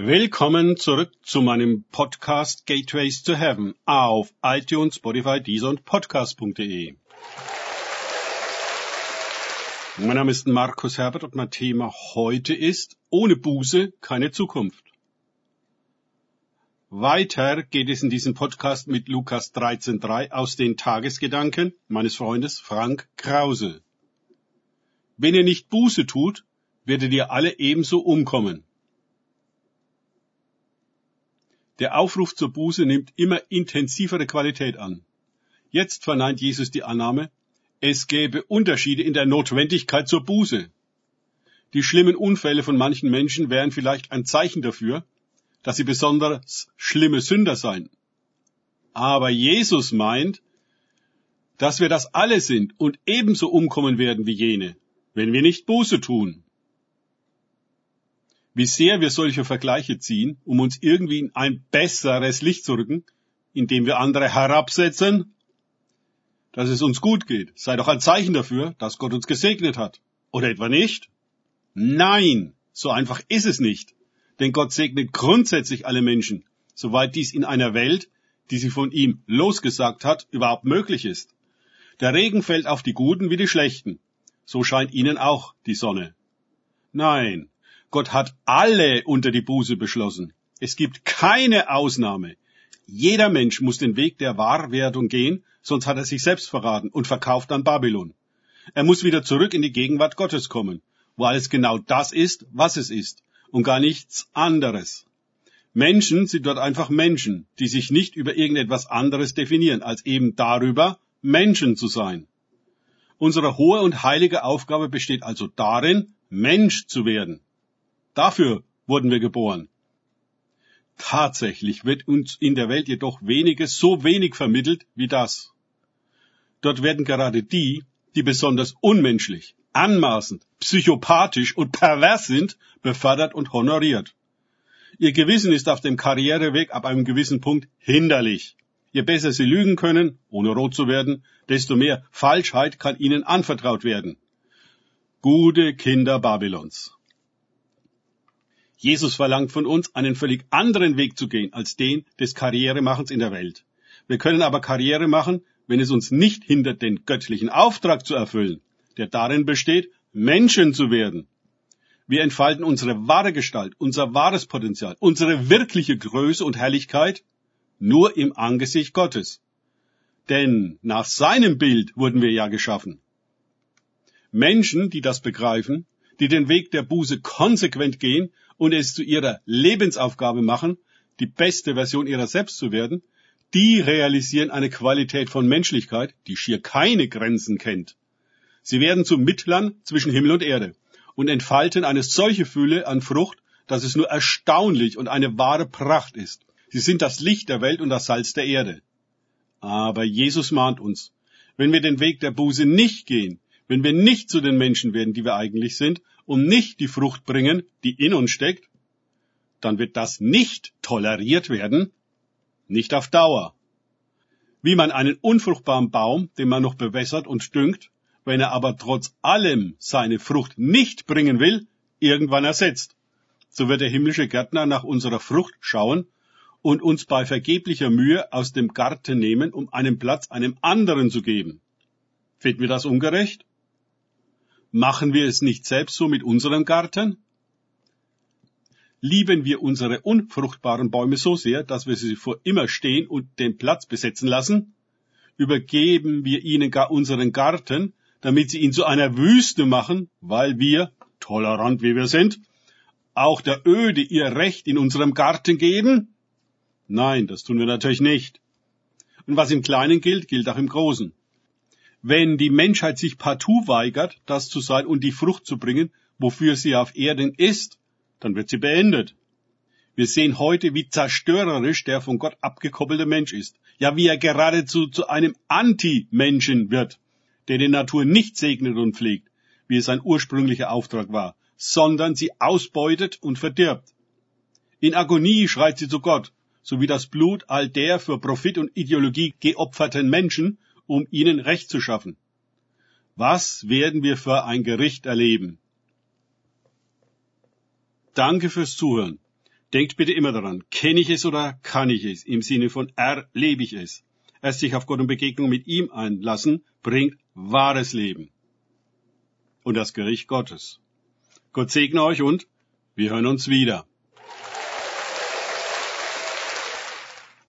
Willkommen zurück zu meinem Podcast Gateways to Heaven auf iTunes, Spotify, Deezer und Podcast.de. Mein Name ist Markus Herbert und mein Thema heute ist ohne Buße keine Zukunft. Weiter geht es in diesem Podcast mit Lukas 13.3 aus den Tagesgedanken meines Freundes Frank Krause. Wenn ihr nicht Buße tut, werdet ihr alle ebenso umkommen. Der Aufruf zur Buße nimmt immer intensivere Qualität an. Jetzt verneint Jesus die Annahme, es gäbe Unterschiede in der Notwendigkeit zur Buße. Die schlimmen Unfälle von manchen Menschen wären vielleicht ein Zeichen dafür, dass sie besonders schlimme Sünder seien. Aber Jesus meint, dass wir das alle sind und ebenso umkommen werden wie jene, wenn wir nicht Buße tun wie sehr wir solche Vergleiche ziehen, um uns irgendwie in ein besseres Licht zu rücken, indem wir andere herabsetzen, dass es uns gut geht, sei doch ein Zeichen dafür, dass Gott uns gesegnet hat. Oder etwa nicht? Nein, so einfach ist es nicht. Denn Gott segnet grundsätzlich alle Menschen, soweit dies in einer Welt, die sie von ihm losgesagt hat, überhaupt möglich ist. Der Regen fällt auf die Guten wie die Schlechten. So scheint ihnen auch die Sonne. Nein, Gott hat alle unter die Buße beschlossen. Es gibt keine Ausnahme. Jeder Mensch muss den Weg der Wahrwerdung gehen, sonst hat er sich selbst verraten und verkauft an Babylon. Er muss wieder zurück in die Gegenwart Gottes kommen, wo alles genau das ist, was es ist, und gar nichts anderes. Menschen sind dort einfach Menschen, die sich nicht über irgendetwas anderes definieren, als eben darüber, Menschen zu sein. Unsere hohe und heilige Aufgabe besteht also darin, Mensch zu werden. Dafür wurden wir geboren. Tatsächlich wird uns in der Welt jedoch weniges so wenig vermittelt wie das. Dort werden gerade die, die besonders unmenschlich, anmaßend, psychopathisch und pervers sind, befördert und honoriert. Ihr Gewissen ist auf dem Karriereweg ab einem gewissen Punkt hinderlich. Je besser sie lügen können, ohne rot zu werden, desto mehr Falschheit kann ihnen anvertraut werden. Gute Kinder Babylons. Jesus verlangt von uns, einen völlig anderen Weg zu gehen als den des Karrieremachens in der Welt. Wir können aber Karriere machen, wenn es uns nicht hindert, den göttlichen Auftrag zu erfüllen, der darin besteht, Menschen zu werden. Wir entfalten unsere wahre Gestalt, unser wahres Potenzial, unsere wirkliche Größe und Herrlichkeit nur im Angesicht Gottes. Denn nach seinem Bild wurden wir ja geschaffen. Menschen, die das begreifen, die den Weg der Buße konsequent gehen und es zu ihrer Lebensaufgabe machen, die beste Version ihrer selbst zu werden, die realisieren eine Qualität von Menschlichkeit, die schier keine Grenzen kennt. Sie werden zu Mittlern zwischen Himmel und Erde und entfalten eine solche Fülle an Frucht, dass es nur erstaunlich und eine wahre Pracht ist. Sie sind das Licht der Welt und das Salz der Erde. Aber Jesus mahnt uns, wenn wir den Weg der Buße nicht gehen, wenn wir nicht zu den Menschen werden, die wir eigentlich sind, und nicht die Frucht bringen, die in uns steckt, dann wird das nicht toleriert werden, nicht auf Dauer. Wie man einen unfruchtbaren Baum, den man noch bewässert und düngt, wenn er aber trotz allem seine Frucht nicht bringen will, irgendwann ersetzt. So wird der himmlische Gärtner nach unserer Frucht schauen und uns bei vergeblicher Mühe aus dem Garten nehmen, um einen Platz einem anderen zu geben. Finden wir das ungerecht? Machen wir es nicht selbst so mit unserem Garten? Lieben wir unsere unfruchtbaren Bäume so sehr, dass wir sie vor immer stehen und den Platz besetzen lassen? Übergeben wir ihnen gar unseren Garten, damit sie ihn zu einer Wüste machen, weil wir, tolerant wie wir sind, auch der Öde ihr Recht in unserem Garten geben? Nein, das tun wir natürlich nicht. Und was im Kleinen gilt, gilt auch im Großen. Wenn die Menschheit sich partout weigert, das zu sein und die Frucht zu bringen, wofür sie auf Erden ist, dann wird sie beendet. Wir sehen heute, wie zerstörerisch der von Gott abgekoppelte Mensch ist. Ja, wie er geradezu zu einem Anti-Menschen wird, der die Natur nicht segnet und pflegt, wie es sein ursprünglicher Auftrag war, sondern sie ausbeutet und verdirbt. In Agonie schreit sie zu Gott, so wie das Blut all der für Profit und Ideologie geopferten Menschen um ihnen Recht zu schaffen. Was werden wir für ein Gericht erleben? Danke fürs Zuhören. Denkt bitte immer daran, kenne ich es oder kann ich es? Im Sinne von erlebe ich es. Erst sich auf Gott und Begegnung mit ihm einlassen, bringt wahres Leben. Und das Gericht Gottes. Gott segne euch und wir hören uns wieder.